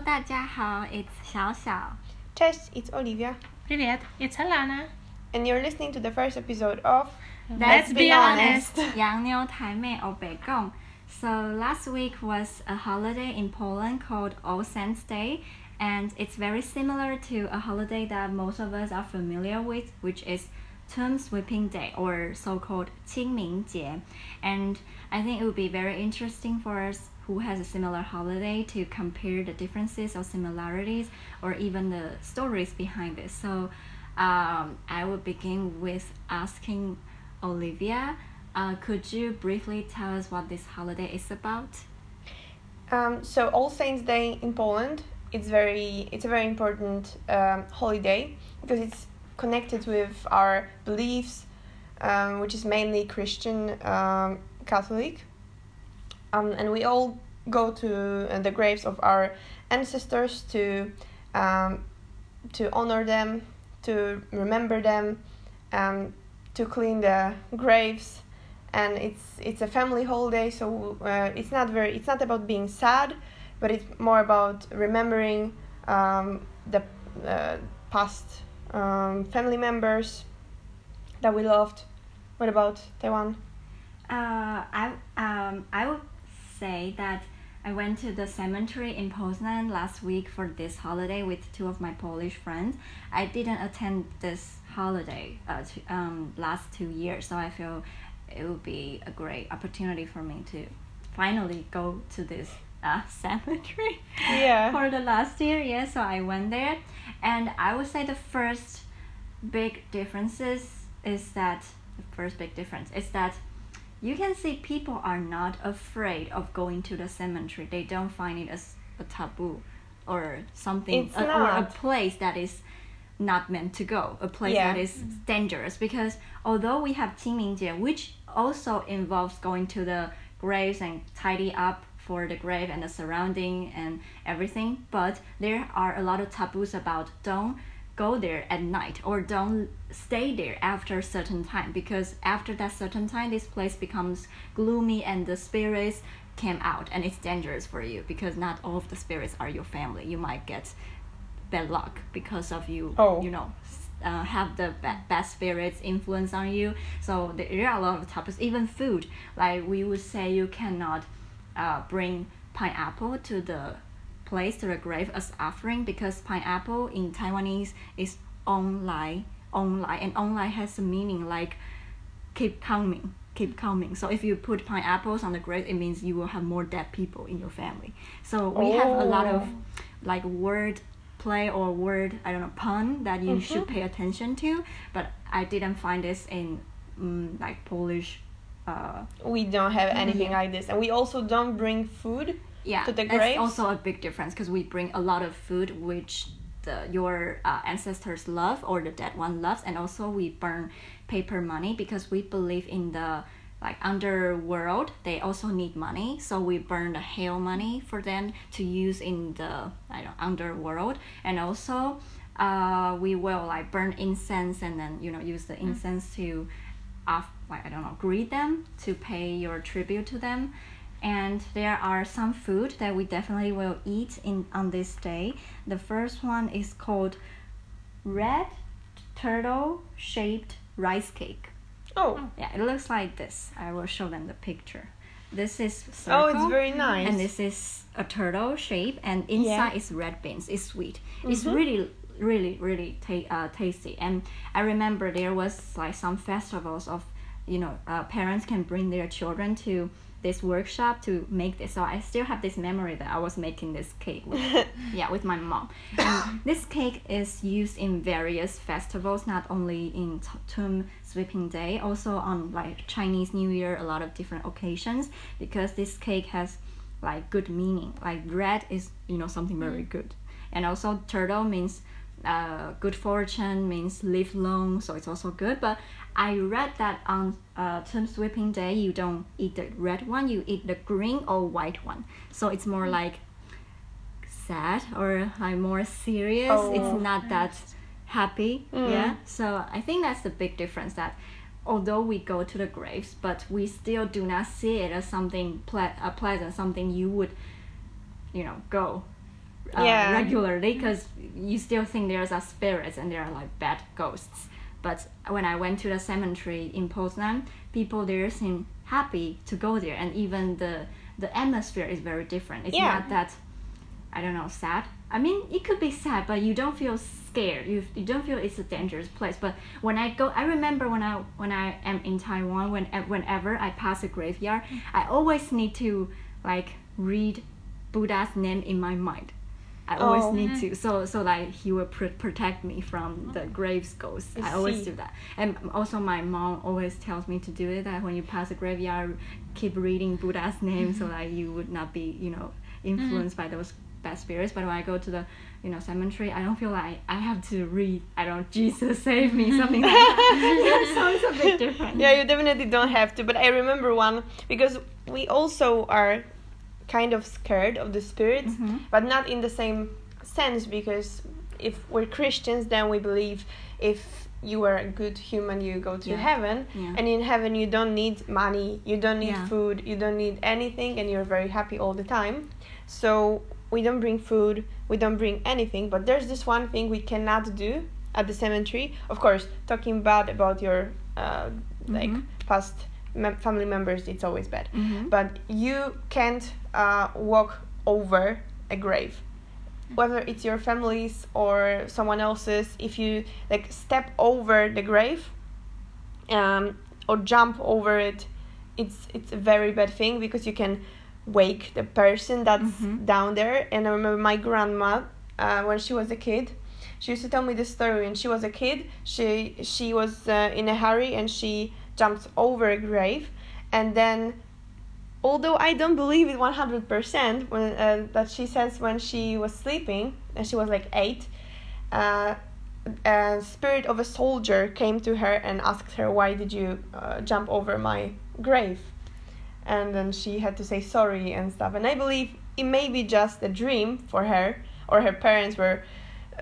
大家好，It's 小小。 Cześć, it's Olivia, Привет, it's Alana. and you're listening to the first episode of Let's be honest. 洋妞台妹欧北共。So last week was a holiday in Poland called All Saints Day, and it's very similar to a holiday that most of us are familiar with, which is tomb sweeping day or so-called 清明节. And I think it would be very interesting for us who has a similar holiday to compare the differences or similarities or even the stories behind this. So um, I will begin with asking Olivia, uh, could you briefly tell us what this holiday is about? Um, so All Saints Day in Poland, it's very it's a very important um, holiday because it's connected with our beliefs, um, which is mainly Christian um, Catholic. Um, and we all go to uh, the graves of our ancestors to um, to honor them, to remember them, um, to clean the graves and it's it's a family holiday so uh, it's not very it's not about being sad but it's more about remembering um, the uh, past um, family members that we loved what about taiwan Uh, I um I would say that I went to the cemetery in Poznan last week for this holiday with two of my Polish friends. I didn't attend this holiday uh to, um last two years, so I feel it would be a great opportunity for me to finally go to this uh, cemetery yeah for the last year. Yeah, so I went there, and I would say the first big differences is that the first big difference is that you can see people are not afraid of going to the cemetery. They don't find it as a taboo or something a, uh, or a place that is not meant to go, a place yeah. that is dangerous. Because although we have Qingming Jie, which also involves going to the graves and tidy up for the grave and the surrounding and everything, but there are a lot of taboos about don't go there at night or don't stay there after a certain time because after that certain time this place becomes gloomy and the spirits came out and it's dangerous for you because not all of the spirits are your family. You might get bad luck because of you Oh. you know uh, have the bad, bad spirits influence on you. So there are a lot of topics even food like we would say you cannot uh, bring pineapple to the place to the grave as offering because pineapple in Taiwanese is online, online, and online has a meaning like keep coming keep coming. So if you put pineapples on the grave it means you will have more dead people in your family. So we have a lot of Oh. like word play or word i don't know pun that you should pay attention to but i didn't find this in mm, like polish uh we don't have anything Yeah. like this and we also don't bring food yeah To the grave. that's graves? also a big difference because we bring a lot of food which the your uh, ancestors love or the dead one loves and also we burn paper money because we believe in the like underworld they also need money so we burn the hell money for them to use in the I don't underworld and also uh, we will like burn incense and then you know use the incense to off like I don't know greet them to pay your tribute to them. And there are some food that we definitely will eat in on this day. The first one is called red turtle shaped rice cake. Oh. Yeah it looks like this. I will show them the picture. This is circle, oh it's very nice. and this is a turtle shape and inside Yeah. Mm-hmm. is red beans. It's sweet. It's really really really ta- uh, tasty. And i remember there was like some festivals of you know uh, parents can bring their children to this workshop to make this. So i still have this memory that i was making this cake with yeah with my mom. And this cake is used in various festivals not only in T- tomb sweeping day also on like chinese new year a lot of different occasions because this cake has like good meaning. Like red is you know something very good. And also turtle means uh, good fortune means live long so it's also good. But i read that on uh, tomb sweeping day you don't eat the red one you eat the green or white one so it's more like sad or like more serious Oh. it's not that happy yeah so i think that's the big difference that although we go to the graves but we still do not see it as something ple- uh, pleasant something you would you know go uh, Yeah. regularly because you still think there's a spirits and there are like bad ghosts. But when I went to the cemetery in Poznan, people there seem happy to go there, and even the the atmosphere is very different. It's Yeah. not that I don't know sad. I mean, it could be sad, but you don't feel scared. You you don't feel it's a dangerous place. But when I go, I remember when I when I am in Taiwan, when whenever I pass a graveyard, I always need to like read Buddha's name in my mind. I always Oh. need to, mm-hmm. so so like he will pr- protect me from the oh. graves ghosts. I I, always do that, and also my mom always tells me to do it. That when you pass a graveyard, keep reading Buddha's name, so mm-hmm. that you would not be, you know, influenced by those bad spirits. But when I go to the, you know, cemetery, I don't feel like I have to read. I don't Jesus save me something like that. yeah, so it's a bit different. Yeah, you definitely don't have to. But I remember one because we also are kind of scared of the spirits, Mhm. but not in the same sense because if we're Christians, then we believe if you are a good human, you go to Yeah. heaven, Yeah. and in heaven you don't need money, you don't need Yeah. food, you don't need anything, and you're very happy all the time. So we don't bring food, we don't bring anything. But there's this one thing we cannot do at the cemetery. Of course, talking bad about your uh, like Mhm. past mem- family members, it's always bad. Mhm. But you can't uh, walk over a grave, whether it's your family's or someone else's. If you like step over the grave, um, or jump over it, it's it's a very bad thing because you can wake the person that's Mhm. down there. And I remember my grandma uh, when she was a kid. She used to tell me this story when she was a kid. She she was uh, in a hurry and she jumped over a grave, and then, although I don't believe it one hundred percent, when uh, that she says when she was sleeping and she was like eight, uh, a spirit of a soldier came to her and asked her why did you uh, jump over my grave, and then she had to say sorry and stuff. And I believe it may be just a dream for her, or her parents were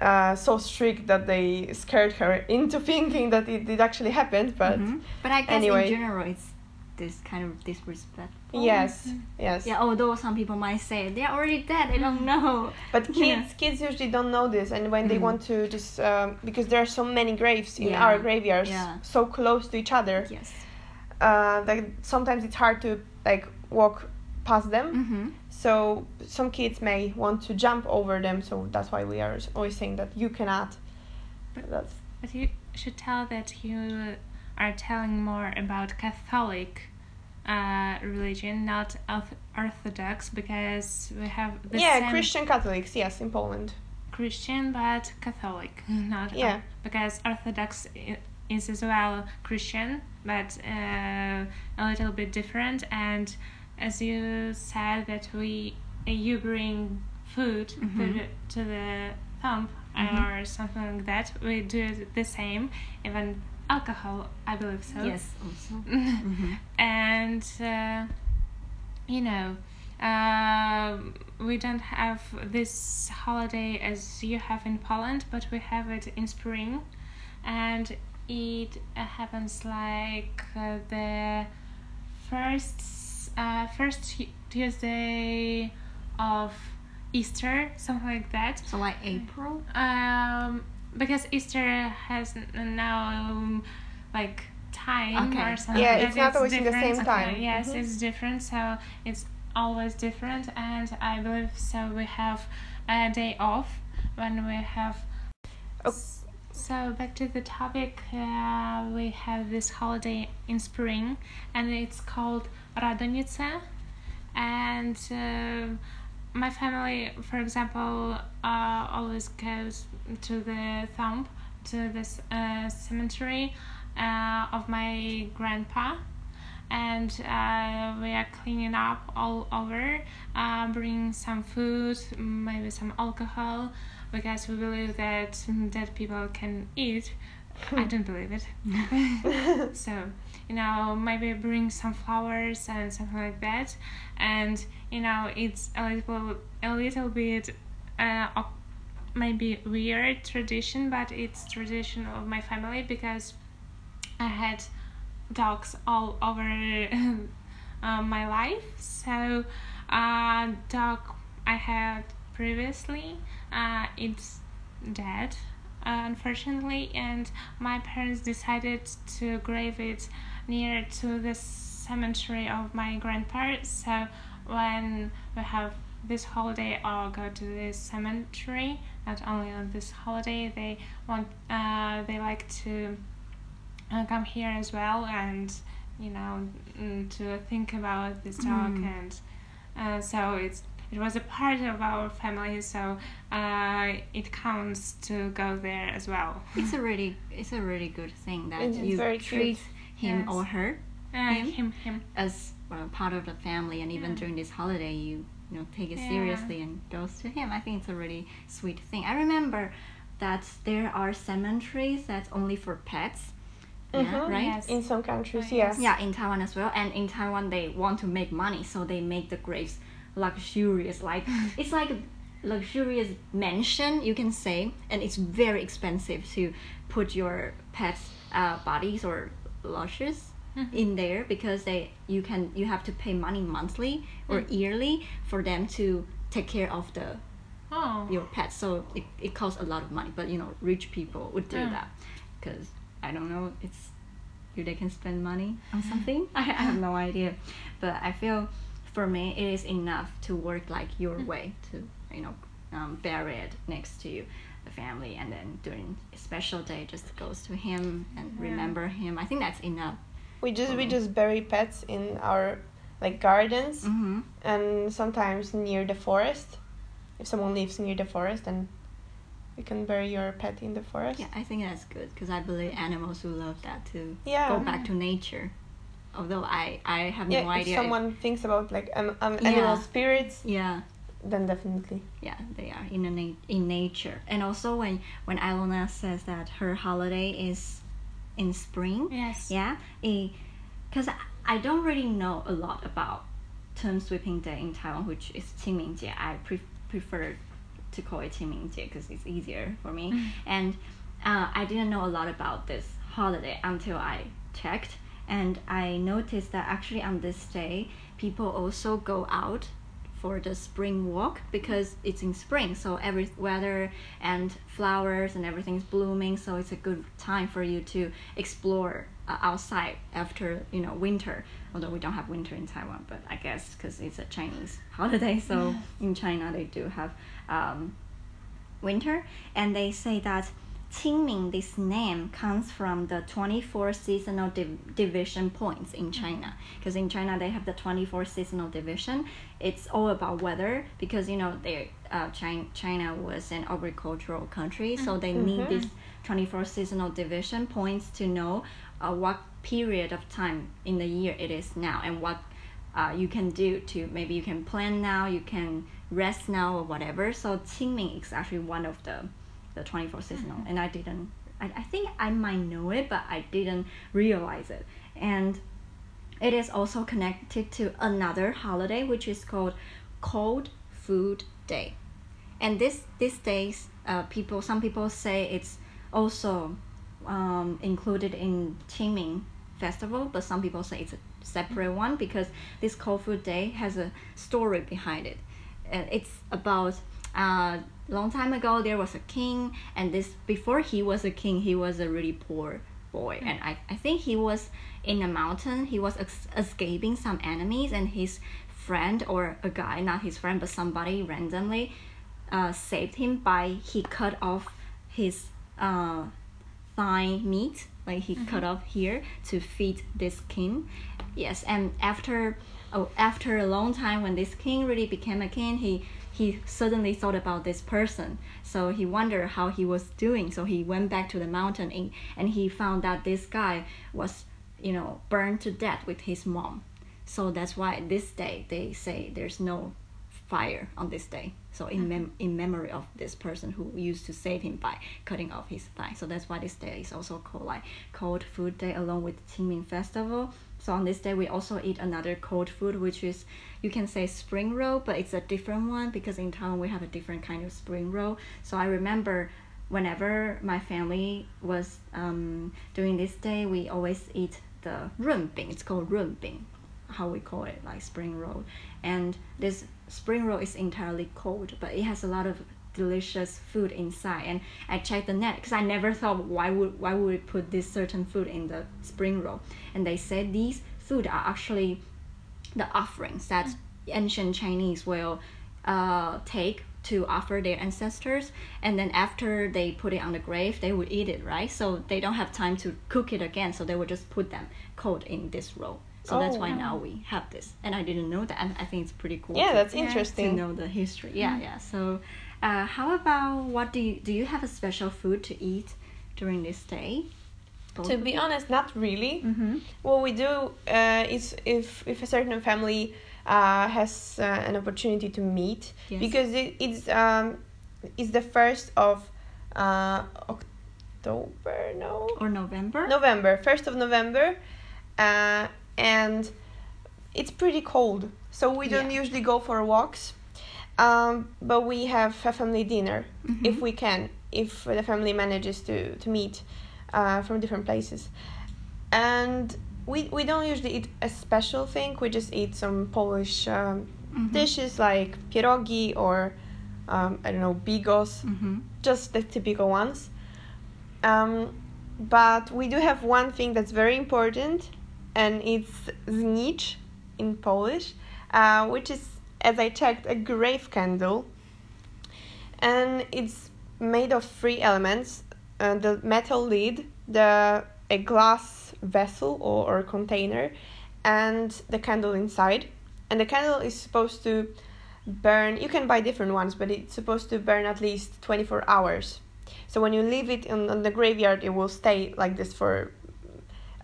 uh, so strict that they scared her into thinking that it did actually happen. But Mhm. But I guess anyway. in general, it's this kind of disrespectful. Yes, yes. Yeah, although some people might say they're already dead, they don't know. But kids, Yeah. kids usually don't know this, and when they Mhm. want to just um, because there are so many graves in Yeah. our graveyards, Yeah. so close to each other, Yes. uh, that sometimes it's hard to like walk past them. Mm-hmm. So some kids may want to jump over them. So that's why we are always saying that you cannot. But, That's But you should tell that you are telling more about Catholic uh, religion, not orth- Orthodox, because we have the yeah, Christian Catholics. Yes, in Poland. Christian, but Catholic, not Yeah. because Orthodox is as well Christian, but uh, a little bit different. And as you said, that we you bring food to Mhm. the to the thumb Mhm. or something like that. We do the same, even alcohol, I believe so. Yes, also. Mm-hmm. and uh, you know um we don't have this holiday as you have in Poland, but we have it in spring, and it uh, happens like uh, the first uh, first Tuesday of Easter, something like that. So like April. Um, because Easter has now um, like time Okay. or something. Yeah, it's that. not always in the different. same time. Okay, Yes, Mhm. it's different. So it's always different, and I believe so. We have a day off when we have. Oh. S- So back to the topic, uh, we have this holiday in spring, and it's called Radonice, and. Uh, my family, for example, uh, always goes to the thumb, to this uh, cemetery uh, of my grandpa, and uh, we are cleaning up all over, uh, bringing some food, maybe some alcohol, because we believe that dead people can eat. I don't believe it. so you know maybe bring some flowers and something like that and you know it's a little a little bit uh, maybe weird tradition but it's tradition of my family because i had dogs all over uh, my life so uh, dog i had previously. Uh, it's dead, unfortunately, and my parents decided to grave it near to the cemetery of my grandparents. So when we have this holiday or go to this cemetery, not only on this holiday, they want uh, they like to uh, come here as well and you know mm, to think about this talk Mm. and uh, so it's it was a part of our family so uh, it counts to go there as well It's a really it's a really good thing that It's you very cute. Treat him Yes. or her uh, Him? him him as well, part of the family, and even Yeah. during this holiday, you you know take it Yeah. seriously and goes to him. I think it's a really sweet thing. I remember that there are cemeteries that's only for pets. Yeah, Mhm. right. Yes. In some countries, Oh, yes. yes. Yeah, in Taiwan as well. And in Taiwan, they want to make money, so they make the graves luxurious. Like it's like a luxurious mansion, you can say, and it's very expensive to put your pets' uh, bodies or lushes Mhm. in there because they you can you have to pay money monthly or Mm. yearly for them to take care of the oh your pets. So it, it costs a lot of money, but you know, rich people would do that because I don't know, it's you they can spend money on something. I, I have no idea, but I feel for me it is enough to work like your Mm. way to you know um, bury it next to the family, and then during a special day just goes to him and Yeah. remember him. I think that's enough. We just we just bury pets in our like gardens hmm and sometimes near the forest. If someone lives near the forest, then you can bury your pet in the forest. Yeah, I think that's good because I believe animals will love that too. Yeah. Go back to nature. Although I I have Yeah, no if idea. if- someone thinks about like um, um, animal Yeah. spirits, yeah then definitely. Yeah they are in a na- in nature. And also when when Alona says that her holiday is in spring yes. yeah because I, I don't really know a lot about tomb sweeping day in Taiwan which is Qingmingjie I pre- prefer to call it Qingmingjie because it's easier for me. Mm. and uh, I didn't know a lot about this holiday until I checked. And I noticed that actually on this day people also go out for the spring walk because it's in spring so every weather and flowers and everything's blooming so it's a good time for you to explore uh, outside after you know winter. Although we don't have winter in taiwan but i guess because it's a chinese holiday so in china they do have um, winter. And they say that Qingming, this name comes from the 24 seasonal div- division points in China. Because in China they have the 24 seasonal division. It's all about weather because you know they uh, China, China was an agricultural country, so they need Mhm. this 24 seasonal division points to know uh, what period of time in the year it is now and what uh, you can do to maybe you can plan now, you can rest now or whatever. So Qingming is actually one of the the 24 seasonal and I didn't I, I think I might know it but I didn't realize it. And it is also connected to another holiday which is called cold food day. And this these days uh, people some people say it's also um, included in Qingming festival but some people say it's a separate one because this cold food day has a story behind it. And it's about uh, long time ago there was a king and this before he was a king he was a really poor boy. And I, I think he was in a mountain he was ex- escaping some enemies and his friend or a guy not his friend but somebody randomly uh, saved him by he cut off his uh, thigh meat like he cut off here to feed this king. Yes and after oh after a long time when this king really became a king he he suddenly thought about this person so he wondered how he was doing so he went back to the mountain and, and he found that this guy was you know burned to death with his mom so that's why this day they say there's no fire on this day. So in mem- in memory of this person who used to save him by cutting off his thigh. So that's why this day is also called like cold food day along with Qingming festival. So on this day, we also eat another cold food, which is you can say spring roll, but it's a different one because in Taiwan we have a different kind of spring roll. So I remember whenever my family was um, doing this day, we always eat the runbing. It's called runbing, how we call it, like spring roll. And this spring roll is entirely cold, but it has a lot of delicious food inside. And i checked the net because i never thought why would why would we put this certain food in the spring roll? And they said these food are actually the offerings that ancient chinese will uh, take to offer their ancestors. And then after they put it on the grave they would eat it right? So they don't have time to cook it again so they would just put them cold in this roll. So that's Oh, why wow. now we have this. And i didn't know that. And i think it's pretty cool Yeah, to- that's to to know the history. Yeah yeah. So uh, how about what do you do you have a special food to eat during this day To be honest, not really. mm-hmm. What we do uh, is if if a certain family uh, has uh, an opportunity to meet Yes. because it, it's um, it's the first of uh, October no or november November first of November, uh, and it's pretty cold, so we don't Yeah. usually go for walks. Um, but we have a family dinner if Mhm. we can, if the family manages to to meet uh, from different places, and we we don't usually eat a special thing. We just eat some Polish um, Mhm. dishes like pierogi or um, I don't know bigos mm-hmm. just the typical ones. Um, but we do have one thing that's very important, and it's znicz in Polish, uh, which is, as I checked, a grave candle. And it's made of three elements: uh, the metal lid, the a glass vessel or, or container, and the candle inside. And the candle is supposed to burn you can buy different ones but it's supposed to burn at least 24 hours so when you leave it in, on the graveyard it will stay like this for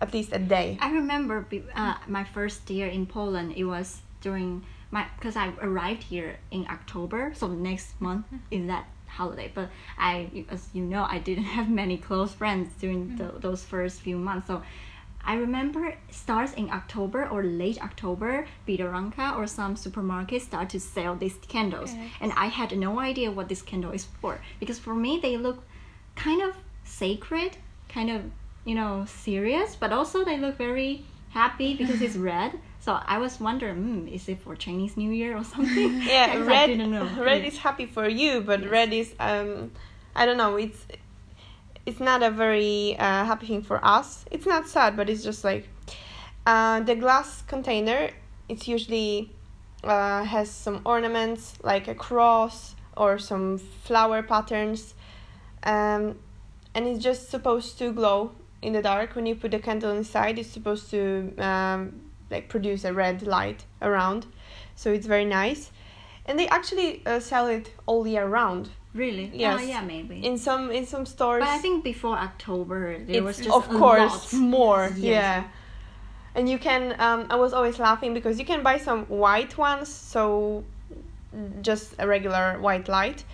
at least a day I remember uh, my first year in Poland. It was during my because I arrived here in October, so the next month mm-hmm. is that holiday. But I, as you know, I didn't have many close friends during mm-hmm. the, those first few months. So I remember starts in October or late October, Biedronka or some supermarkets start to sell these candles, Yes. and I had no idea what this candle is for because for me they look kind of sacred, kind of you know serious, but also they look very happy because it's red. So I was wondering, mm, is it for Chinese New Year or something? yeah 'Cause I red didn't know. red Yeah. is happy for you but Yes. red is um i don't know it's it's not a very uh, happy thing for us it's not sad but it's just like uh, the glass container it's usually uh, has some ornaments like a cross or some flower patterns um, and it's just supposed to glow in the dark when you put the candle inside it's supposed to um, like produce a red light around so it's very nice and they actually uh, sell it all year round Really? Yes. Oh, yeah, maybe. in some in some stores but I think before October there was just of a course lot. more Yes. yeah and you can um, i was always laughing because you can buy some white ones so just a regular white light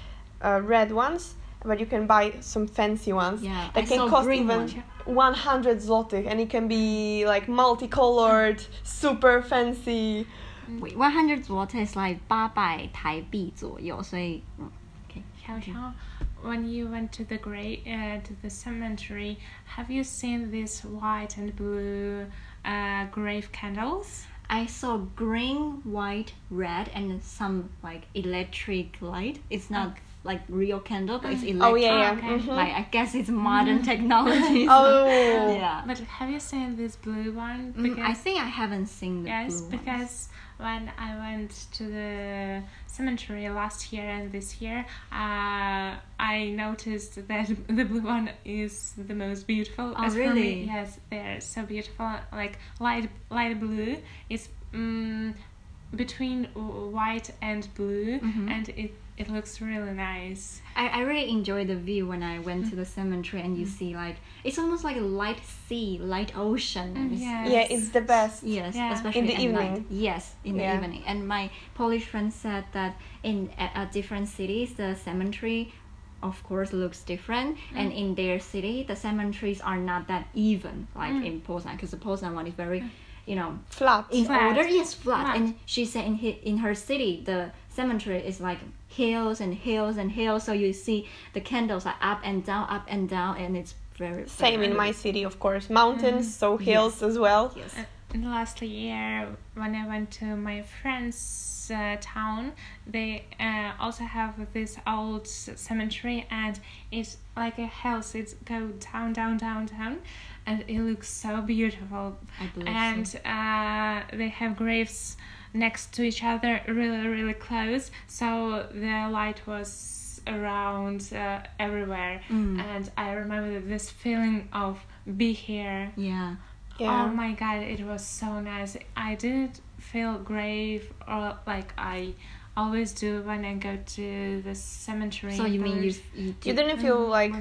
uh, red ones but you can buy some fancy ones Yeah, that I can saw cost green even one. 100 zlotych and it can be like multicolored super fancy Wait, 100 zloty is like 八百台币左右，所以嗯 okay. Xiao Xiao, when you went to the grave uh, to the cemetery, have you seen these white and blue uh, grave candles? I saw green, white, red, and some like electric light. It's not like real candle, but it's electric. oh yeah yeah okay. mhm. Like I guess it's modern technology. so- oh yeah. But have you seen this blue one? Mm, I think I haven't seen the yes, blue ones. because when I went to the cemetery last year and this year, uh, I noticed that the blue one is the most beautiful. Oh, As for really? me, yes, they're so beautiful. Like light light blue is um, between white and blue, Mhm. and it it looks really nice. I, I really enjoy the view when I went to the cemetery and you see like it's almost like a light sea, light ocean. Mm, It's- yeah. yeah it's the best Yes, Yeah. especially In the evening. night. Yes, in the evening. And my Polish friend said that in at, at different cities, the cemetery, of course, looks different. And in their city, the cemeteries are not that even, like Mm. in Poznan, because the Poznan one is very, you know, flat in Flat. order. Yes, flat. Flat. And she said in hi- in her city, the cemetery is like hills and hills and hills. So you see the candles are up and down, up and down, and it's very same very, in my city of course mountains so hills as well Yes. in the last year when I went to my friend's uh, town, they uh, also have this old cemetery and it's like a house. It's go down, down, down, down, and it looks so beautiful. I believe And so. uh, they have graves next to each other, really, really close. So the light was around uh, everywhere, Mm. and I remember this feeling of be here. Yeah. Yeah. Oh my god, it was so nice. I didn't feel grave or like I always do when I go to the cemetery. So you mean you you, you did- didn't feel like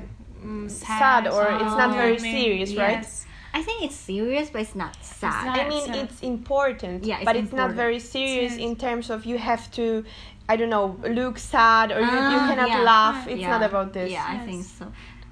mm, sad or it's not Oh. very I mean, serious, right? yes. I think it's serious, but it's not sad. not- I mean, so- it's important, Yeah, it's but it's not very serious Serious. in terms of you have to, I don't know, look sad or you, you Ah, cannot yeah. laugh. It's yeah. not about this. Yeah, I think so.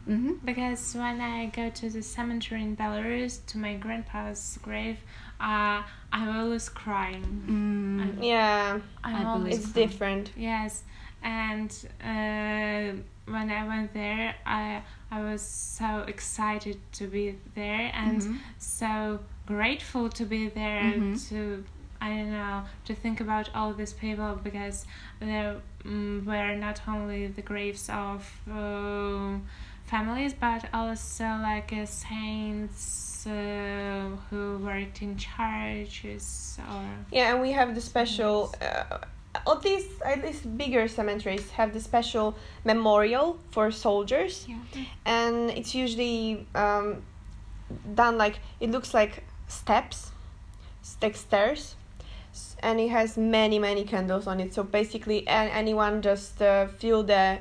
Mm-hmm. Because when I go to the cemetery in Belarus to my grandpa's grave, uh, I'm always crying. Mm. Yeah, I'm I always believe it's so. different. Yes, and uh, when I went there, I I was so excited to be there and Mhm. so grateful to be there Mhm. to I don't know to think about all these people because there mm, were not only the graves of uh, families but also like uh, saints uh, who worked in churches or Yeah, and we have the special. Uh, all these, at least bigger cemeteries, have the special memorial for soldiers, Yeah. and it's usually um, done like it looks like steps, like stairs, and it has many many candles on it. So basically, an- anyone just uh, feel the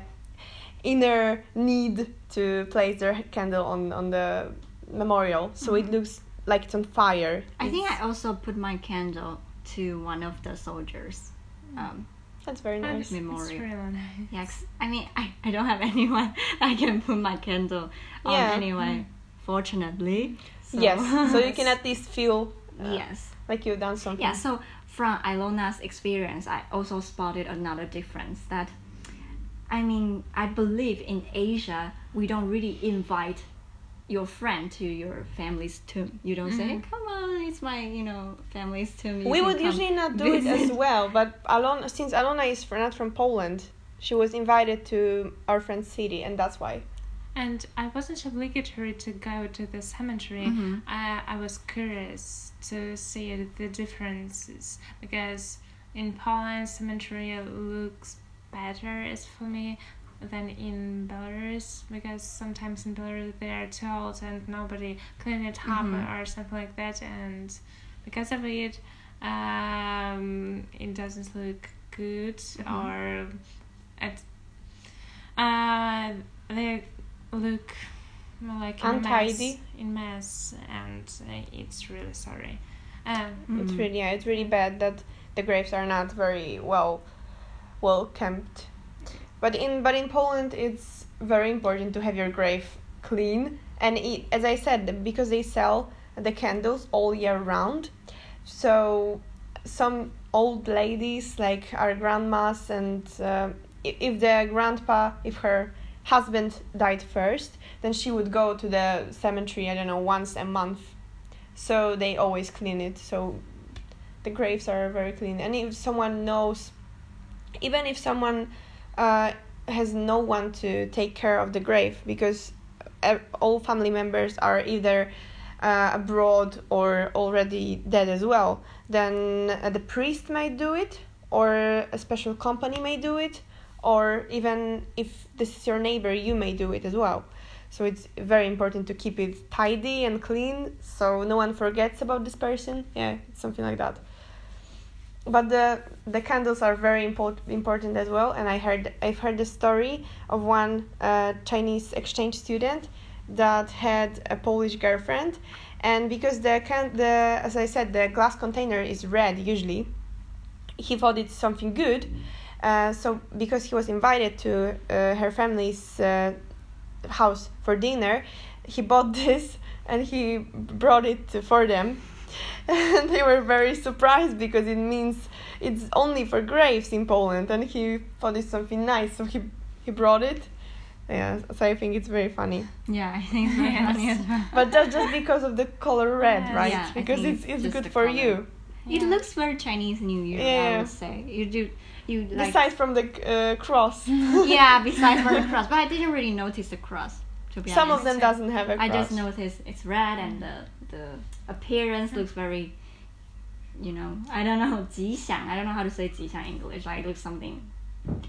inner need to place their candle on on the memorial, so it Mhm. looks like it's on fire. I think I also put my candle to one of the soldiers. Um, that's very nice. It's Memorial. really nice. yeah, 'cause, I mean, I, I don't have anyone I can put my candle on Yeah. anyway, fortunately. So. Yes, so you can at least feel uh, yes. like you've done something. Yeah, so from Ilona's experience, I also spotted another difference that, I mean, I believe in Asia, we don't really invite your friend to your family's tomb. You don't say, Mhm. come on, it's my, you know, family's tomb. you we would usually not do it as well, but Alona, since Alona is fr- not from Poland, she was invited to our friend's city, and that's why. And I wasn't obligatory to go to the cemetery. Mhm. I, I was curious to see the differences because in Poland, cemetery looks better as for me than in Belarus because sometimes in Belarus they are too old and nobody clean it up Mhm. or something like that, and because of it, um, it doesn't look good Mhm. or it uh, they look like in Untidy. mess, in mess, and uh, it's really sorry. Um, It's Mhm. really yeah, it's really bad that the graves are not very well well kept. But in but in Poland, it's very important to have your grave clean, and it, as I said, because they sell the candles all year round, so some old ladies like our grandmas and uh, if the grandpa if her husband died first then she would go to the cemetery i don't know once a month. So they always clean it. So the graves are very clean. And if someone knows even if someone uh, has no one to take care of the grave because all family members are either uh, abroad or already dead as well. Then uh, the priest might do it or a special company may do it or even if this is your neighbor you may do it as well. So it's very important to keep it tidy and clean so no one forgets about this person. Yeah something like that but the the candles are very import, important as well. And i heard i've heard the story of one uh, chinese exchange student that had a polish girlfriend. And because the can the as i said the glass container is red usually he thought it's something good. Uh, so because he was invited to uh, her family's uh, house for dinner he bought this and he brought it for them and they were very surprised because it means it's only for graves in Poland and he thought it's something nice so he he brought it Yeah, so I think it's very funny. Yeah, I think it's very Yes. funny as well. But that's just because of the color red, Yeah. right? Yeah, because it's it's it's good for color. you. It looks very Chinese New Year, I would say. You do, you like. Besides from the uh, cross, yeah, besides from the cross, but I didn't really notice the cross. To be some honest, of them doesn't have a cross. I just noticed it's red and the the appearance looks very, you know, I don't know 吉祥. I don't know how to say 吉祥 in English. Like it looks something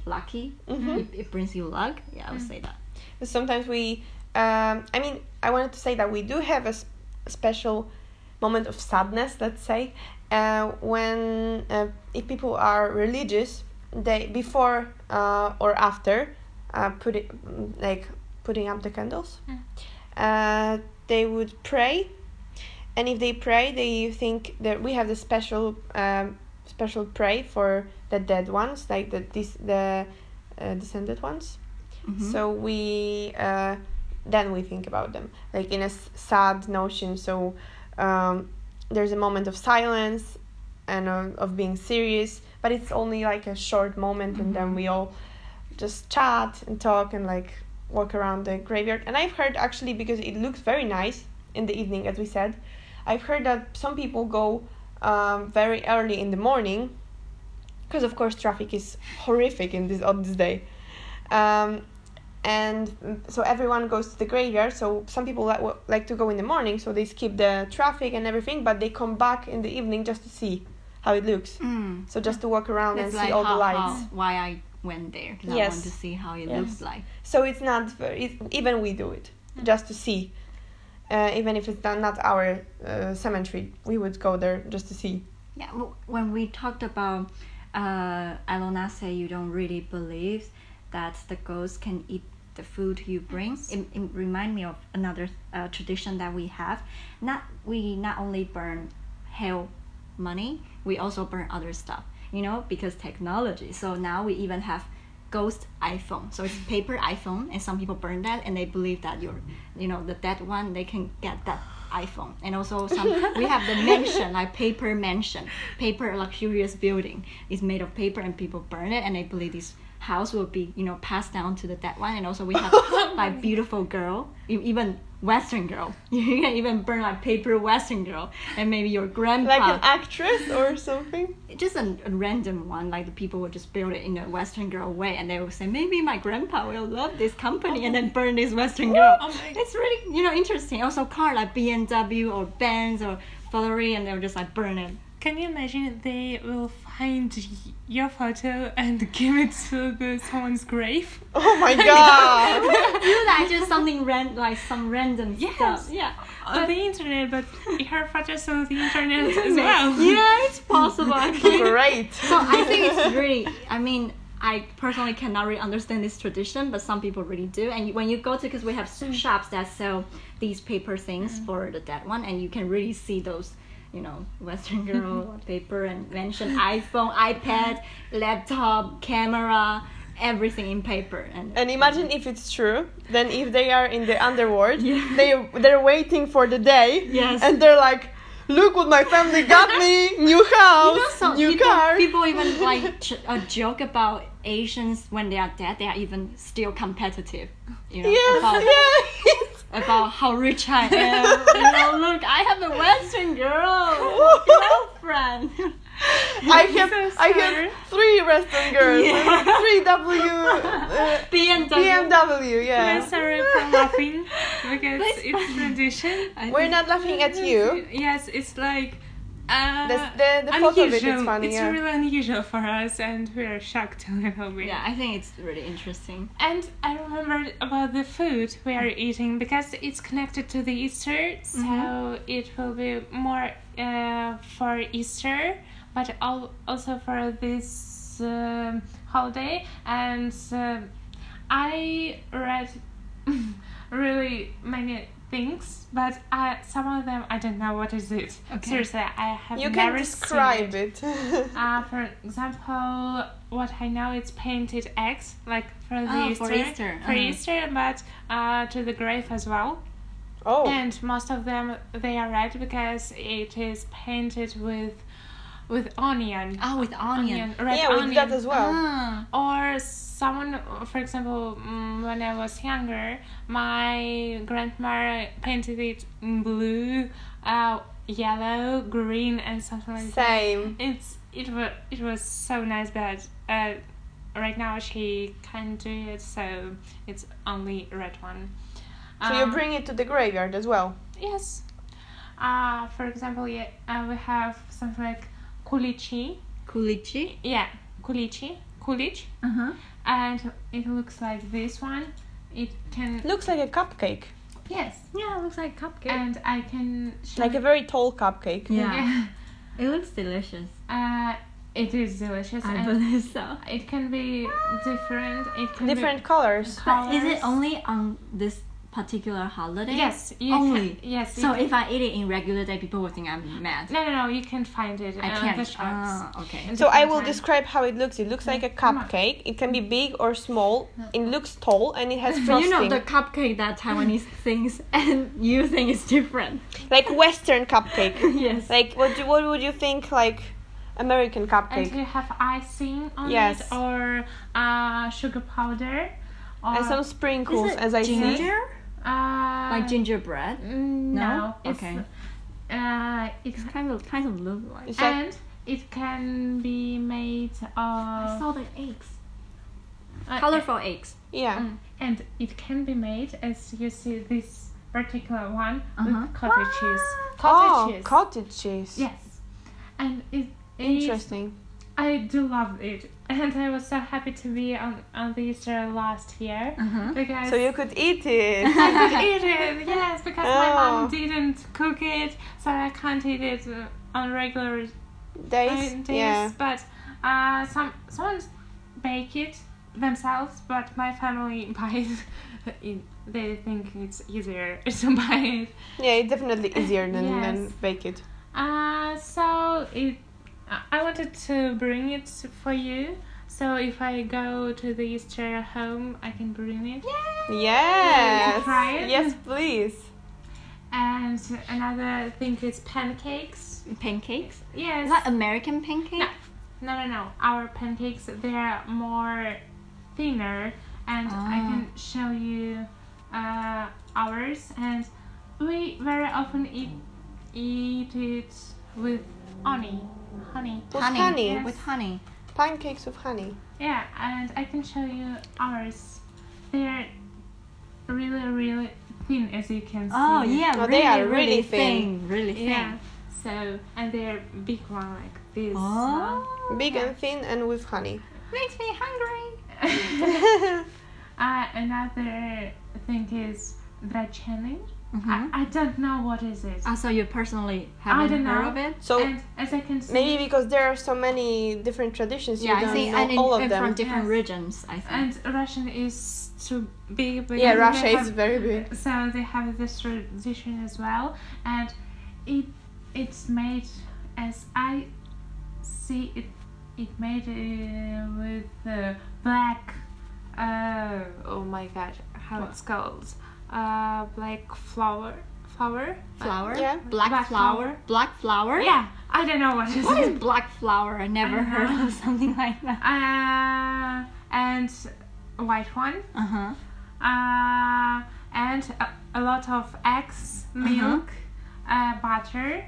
lucky. Mhm. It, it brings you luck. Yeah, I would say that. But sometimes we um, i mean i wanted to say that we do have a, s- a special moment of sadness let's say uh, when uh, if people are religious they before uh, or after uh, put it, like putting up the candles Mm. uh, they would pray and if they pray they think that we have the special um, special pray for the dead ones like the this the uh, descended ones Mhm. so we uh, then we think about them like in a s- sad notion so um, there's a moment of silence and of, of being serious but it's only like a short moment and then Mhm. we all just chat and talk and like walk around the graveyard and i've heard actually because it looks very nice in the evening as we said i've heard that some people go um, very early in the morning because of course traffic is horrific in this on this day um, and so everyone goes to the graveyard so some people like, like to go in the morning so they skip the traffic and everything but they come back in the evening just to see how it looks Mm. so just to walk around That's and like see all how, the lights how- why I went there. 'cause I Yes. want to see how it Yes. looks like. so it's not very it, even we do it Mm. just to see uh, even if it's not, not our uh, cemetery we would go there just to see Yeah, w- when we talked about uh, Alona say you don't really believe that the ghost can eat the food you bring. It, it remind me of another uh, tradition that we have. Not we not only burn hell money, we also burn other stuff. You know, because technology. So now we even have ghost iPhone. So it's paper iPhone, and some people burn that, and they believe that you're, you know, the dead one they can get that iPhone. And also some we have the mansion, like paper mansion, paper luxurious building. It's made of paper, and people burn it, and they believe this house will be, you know, passed down to the dead one. And also we have like beautiful girl, even Western girl. You can even burn like paper Western girl, and maybe your grandpa. Like an actress or something? Just a, a random one like the people would just build it in a western girl way and they will say maybe my grandpa will love this company and then burn this western oh girl. Oh it's really you know interesting. Also car like bmw or benz or ferrari and they'll just like burn it Can you imagine they will find your photo and give it to the, someone's grave? oh my god you like just something ran like some random Yes. stuff yeah On the internet, but her photos on the internet as well. yeah it's possible actually. great so I think it's really. I mean, I personally cannot really understand this tradition, but some people really do. And when you go to, because we have s- mm. shops that sell these paper things mm. for the dead one, and you can really see those. You know, Western girl paper and mention iPhone, iPad, laptop, camera, everything in paper. And And imagine if it's true, then if they are in the underworld, Yeah. they they're waiting for the day, Yes. and they're like, "Look what my family got me! New house, you know, some new people, car." people even like ch- a joke about Asians when they are dead, they are even still competitive. You know, yes, about, yes. About how rich I am. you know, look, I have a Western girl girlfriend. I have so I have three Western girls, Yeah. three W uh, BMW. BMW. We're Yeah, sorry for laughing because it's tradition. We're not laughing at you. Yes, it's like. Uh, The the, the photo of it unusual. is funny. It's yeah. really unusual for us, and we're shocked a little bit. Yeah, I think it's really interesting. And I remember about the food we are eating because it's connected to the Easter, so Mhm. it will be more uh, for Easter, but al- also for this um holiday. And um I read really many things, but I, some of them I don't know what is it. Okay. Seriously, I have You never can describe it. it. Uh, for example, what I know it's painted eggs, like for the Oh, Easter, for Easter, for uh-huh. Easter, but uh, to the grave as well. oh, And most of them they are red because it is painted with with onion. Oh, with onion. red yeah, we onion. do that as well. Ah. Or someone, for example, mm, when I was younger, my grandma painted it in blue, uh, yellow, green, and something like that. Same. It's it was it was so nice, but uh, right now she can't do it, so it's only red one. So you Um, bring it to the graveyard as well. yes. Uh, for example, yeah, uh, we have something like kulichi. Kulichi. Yeah, kulichi, kulich, Uh huh. and it looks like this one. It can Looks like a cupcake, yes, Yeah, it looks like cupcake. and I can show like a very tall cupcake. Yeah. yeah. it looks delicious. Uh, it is delicious. I and believe so. It can be different. It can Different colors. Be But is it only on this particular holiday? Yes, you Only? Can, yes. you So can- if I eat it in regular day, people will think I'm mad. no, no, no, you can find it. I can't. The shops. Ah, okay. So I will time. describe how it looks. It looks like a cupcake. It can be big or small. It looks tall and it has frosting. you know the cupcake that Taiwanese thinks and you think is different. like Western cupcake. yes. like what? Do, what would you think? Like American And cupcake you have icing on Yes. it or uh, sugar powder. Or, and some sprinkles, is it as I see. ginger? Uh, Like gingerbread? mm, No? No. It's, Okay. Uh, it's It's kind of kind of look like. It's like and it can be made I of saw the eggs. uh, Colorful eggs. yeah. Mm, and it can be made as you see this particular one Uh-huh. with cottage cheese. Oh, Cottage cheese. cottage cheese. yes, and it is. Interesting. I do love it, and I was so happy to be on on the Easter last year Uh-huh. because So you could eat it. I could eat it. Yes, because my Oh. mom didn't cook it, so I can't eat it on regular Days. uh, days. Yeah. But uh, some someone bake it themselves, but my family buys it. They think it's easier to buy it. Yeah, it's definitely easier than, than bake it. Uh, so it. I- I wanted to bring it for you. So if I go to the Easter home, I can bring it. Yes. try it? Yes, please. And another thing is pancakes. Pancakes? Yes. Is that American pancakes? No. No, no, no. Our pancakes they are more thinner, and I Ah. can show you uh, ours. And we very often eat eat it with honey, honey. With honey. honey. Yes. With honey. Pancakes with honey. Yeah, and I can show you ours. They're really, really thin, as you can see. Oh yeah, Oh, really, they are really really thin. Really thin. Yeah. So and they're big one like this. Oh, Big and thin and with honey. makes me hungry. uh, another thing is dracheny. Mm-hmm. I, I don't know what is it. Ah, so you personally I haven't don't heard know. of it? so and as I can see, maybe because there are so many different traditions, Yeah, you I don't think know and in, all of and them. from different Yes. regions. I think. and Russian is too big. Because yeah, Russia have- is very big. so they have this tradition as well and it it's made as i see it it made uh, with uh, black uh, oh my god how What? it's called uh black flour flour flour. Yeah. Black, Black flour. flour. Black flour. yeah i don't know what is What it is black flour? I never I heard know. of something like that. uh and white one Uh huh. uh, and a, a lot of eggs, milk, uh butter,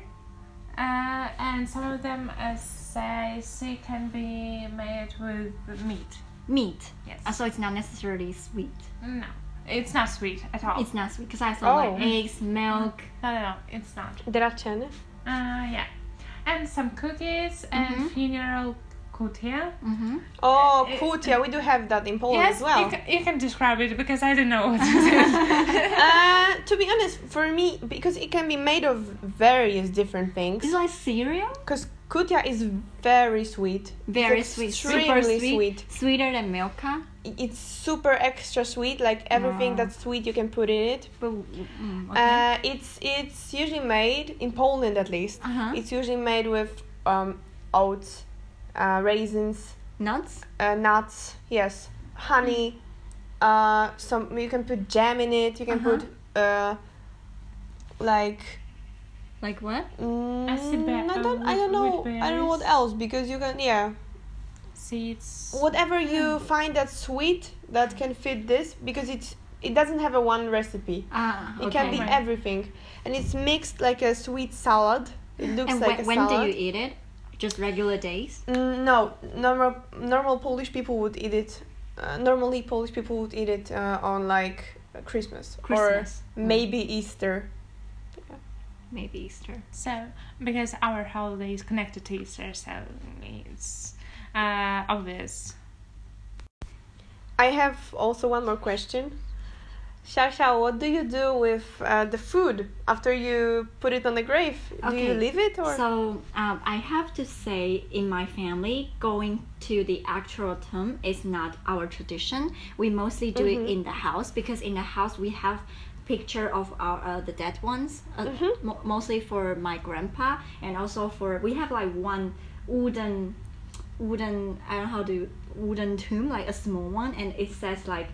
uh, and some of them, as I see, can be made with meat. Meat. Yes. Uh, so it's not necessarily sweet. no, it's not sweet at all. It's not sweet because I saw Oh. like eggs, milk. no, no, no, it's not. Dracheny. Uh, yeah, and some cookies and Mhm. funeral kutia. Mm-hmm. Oh, Uh, kutia. We do have that in Poland yes, as well. you, can, you can describe it because I don't know what it is. uh, to be honest, for me, because it can be made of various different things. It's like cereal. Because kutia is very sweet. Very It's sweet. extremely Super sweet. sweet. Sweeter than Milka. It's super extra sweet. Like everything Wow. that's sweet, you can put in it. But, mm, okay. Uh, it's it's usually made in Poland at least. Uh-huh. It's usually made with um, oats, uh, raisins, Nuts. uh, nuts. Yes, honey. Uh, some you can put jam in it. You can Uh-huh. put uh, like Like what? Mm, I uh, don't. I don't know. I don't know what else because you can. Yeah, Seeds. whatever you find that's sweet that can fit this because it's it doesn't have a one recipe. Ah, It can be Right. everything, and it's mixed like a sweet salad. It looks And like when, a when do you eat it? Just regular days? Mm, no, normal normal Polish people would eat it. Uh, normally, Polish people would eat it uh, on like Christmas, Christmas. or maybe Easter. Maybe Easter. So, because our holiday is connected to Easter, so it's uh, obvious. I have also one more question. Shasha, what do you do with uh, the food after you put it on the grave? Do you leave it or? So um, I have to say, in my family, going to the actual tomb is not our tradition. We mostly do Mhm. it in the house because in the house we have picture of our uh, the dead ones, uh, Mhm. mo- mostly for my grandpa and also for we have like one wooden wooden I don't know how to wooden tomb like a small one and it says like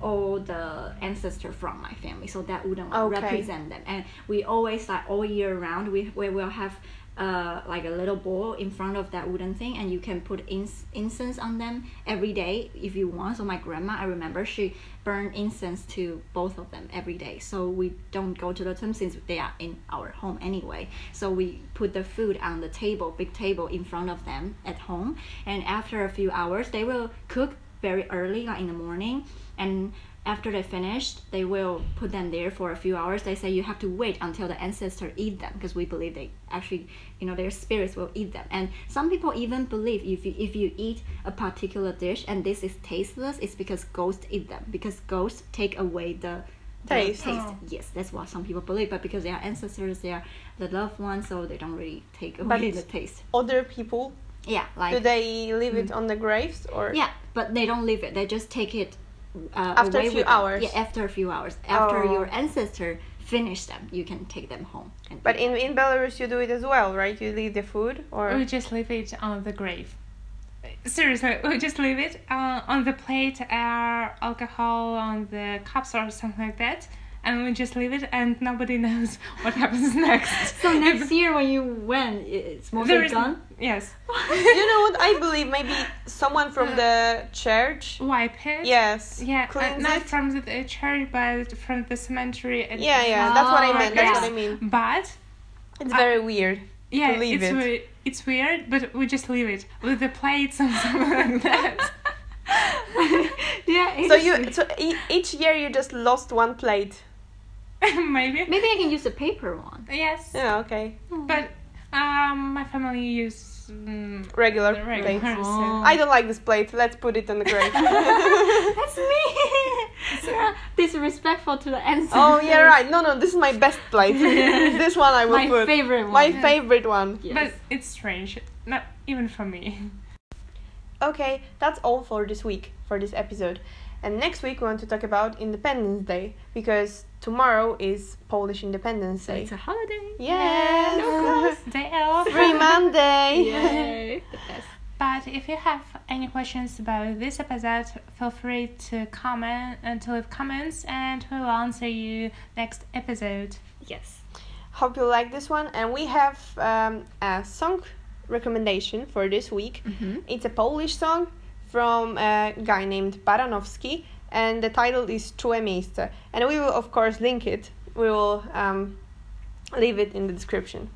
all the ancestor from my family so that wooden one Okay. represent them and we always like all year round we, we will have uh, like a little bowl in front of that wooden thing and you can put incense on them every day if you want. So my grandma i remember she burned incense to both of them every day. So we don't go to the tomb since they are in our home anyway. So we put the food on the table big table in front of them at home. And after a few hours they will cook very early like in the morning. And after they finished they will put them there for a few hours they say you have to wait until the ancestor eat them because we believe they actually you know their spirits will eat them and some people even believe if you, if you eat a particular dish and this is tasteless it's because ghosts eat them because ghosts take away the the Taste. Oh. yes that's what some people believe but because they are ancestors they are the loved ones so they don't really take But away the taste Other people, yeah like do they leave it mm. on the graves or? yeah, but they don't leave it. They just take it uh, After a few with them. hours. Yeah, after a few hours. After Oh. your ancestor finish them, you can take them home. And But in them. in Belarus, you do it as well, right? You leave the food or? We just leave it on the grave. Seriously, we just leave it uh, on the plate, uh, alcohol on the cups or something like that, and we just leave it, and nobody knows what happens next. so next year when you went, it's mostly There is gone. yes, you know what? I believe maybe someone from the church. wipe it. Yes. Yeah, uh, Cleans not it. from the uh, church, but from the cemetery. and- Yeah, yeah. That's what I meant. That's yes. what I mean. But It's very weird. yeah, leave it's it. we- it's weird, but we just leave it with the plates and something like that. yeah. So you so e- each year you just lost one plate. Maybe. maybe I can use the paper one. Yes. Yeah. Okay. But um, my family use um, Regular the regular. plates. so- I don't like this plate. Let's put it on the grave. That's me. You're disrespectful to the ancestors. oh yeah, right. No, no. This is my best plate. this one I will My put. favorite one. My favorite one. Yes. But it's strange, not even for me. Okay, that's all for this week, for this episode. And next week we want to talk about Independence Day because tomorrow is Polish Independence so Day. it's a holiday. Yes! Day off. Free Monday! Yay. the best. But if you have any questions about this episode, feel free to comment and to leave comments, and we will answer you next episode. Yes. Hope you like this one. And we have um, a song recommendation for this week. Mm-hmm. It's a Polish song from a guy named Baranovski, and the title is Czułe miejsce. And we will, of course, link it. We will um, leave it in the description.